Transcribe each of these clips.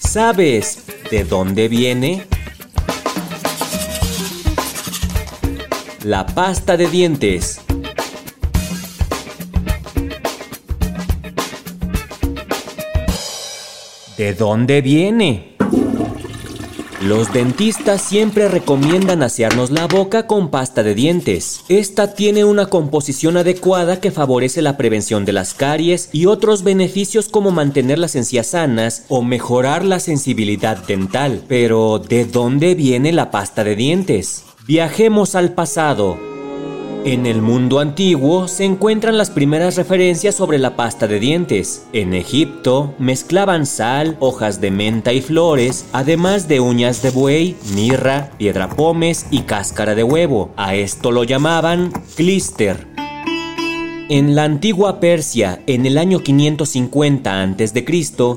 ¿Sabes de dónde viene? La pasta de dientes. ¿De dónde viene? Los dentistas siempre recomiendan asearnos la boca con pasta de dientes. Esta tiene una composición adecuada que favorece la prevención de las caries y otros beneficios como mantener las encías sanas o mejorar la sensibilidad dental. Pero, ¿de dónde viene la pasta de dientes? Viajemos al pasado. En el mundo antiguo se encuentran las primeras referencias sobre la pasta de dientes. En Egipto mezclaban sal, hojas de menta y flores, además de uñas de buey, mirra, piedra pomes y cáscara de huevo. A esto lo llamaban clister. En la antigua Persia, en el año 550 a.C.,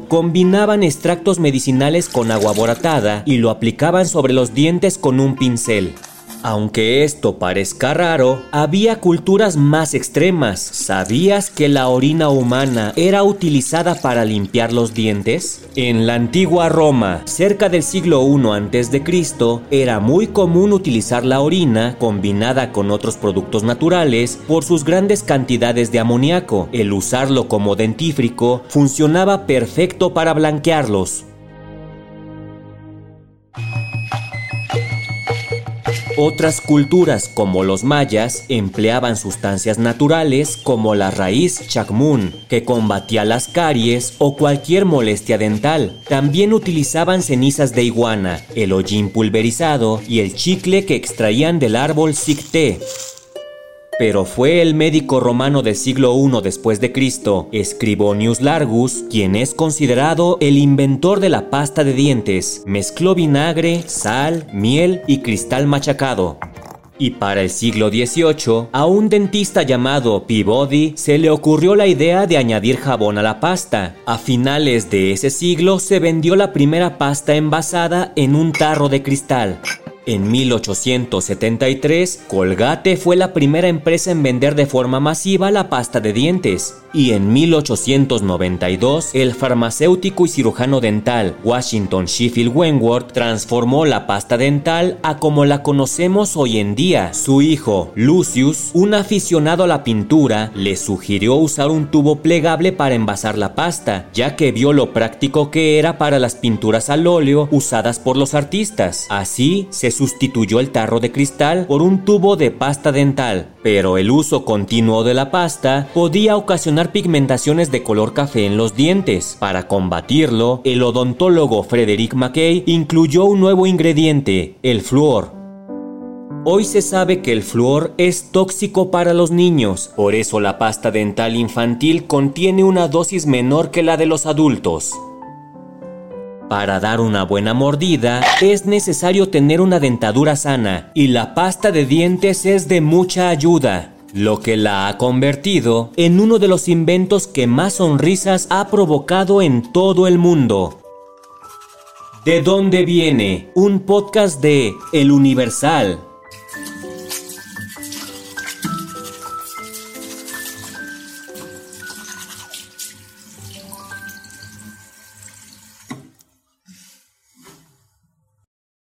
combinaban extractos medicinales con agua boratada y lo aplicaban sobre los dientes con un pincel. Aunque esto parezca raro, había culturas más extremas. ¿Sabías que la orina humana era utilizada para limpiar los dientes? En la antigua Roma, cerca del siglo I a.C., era muy común utilizar la orina combinada con otros productos naturales por sus grandes cantidades de amoníaco. El usarlo como dentífrico funcionaba perfecto para blanquearlos. Otras culturas como los mayas empleaban sustancias naturales como la raíz chacmún, que combatía las caries o cualquier molestia dental. También utilizaban cenizas de iguana, el hollín pulverizado y el chicle que extraían del árbol sicté. Pero fue el médico romano del siglo I después de Cristo, Scribonius Largus, quien es considerado el inventor de la pasta de dientes. Mezcló vinagre, sal, miel y cristal machacado. Y para el siglo XVIII, a un dentista llamado Peabody se le ocurrió la idea de añadir jabón a la pasta. A finales de ese siglo se vendió la primera pasta envasada en un tarro de cristal. En 1873, Colgate fue la primera empresa en vender de forma masiva la pasta de dientes y en 1892 el farmacéutico y cirujano dental Washington Sheffield Wentworth transformó la pasta dental a como la conocemos hoy en día. Su hijo, Lucius, un aficionado a la pintura, le sugirió usar un tubo plegable para envasar la pasta, ya que vio lo práctico que era para las pinturas al óleo usadas por los artistas. Así se sustituyó el tarro de cristal por un tubo de pasta dental, pero el uso continuo de la pasta podía ocasionar pigmentaciones de color café en los dientes. Para combatirlo, el odontólogo Frederick McKay incluyó un nuevo ingrediente, el flúor. Hoy se sabe que el flúor es tóxico para los niños, por eso la pasta dental infantil contiene una dosis menor que la de los adultos. Para dar una buena mordida es necesario tener una dentadura sana y la pasta de dientes es de mucha ayuda lo que la ha convertido en uno de los inventos que más sonrisas ha provocado en todo el mundo. ¿De dónde viene? Un podcast de El Universal.